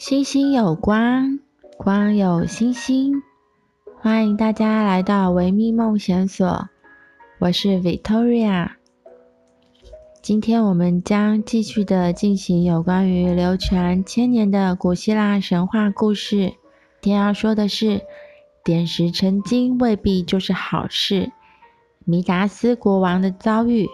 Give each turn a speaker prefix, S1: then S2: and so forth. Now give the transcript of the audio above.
S1: 星星有光，光有星星。欢迎大家来到维密梦想所，我是 Victoria。今天我们将继续的进行有关于流传千年的古希腊神话故事。今天要说的是，点石成金未必就是好事。弥达斯国王的遭遇。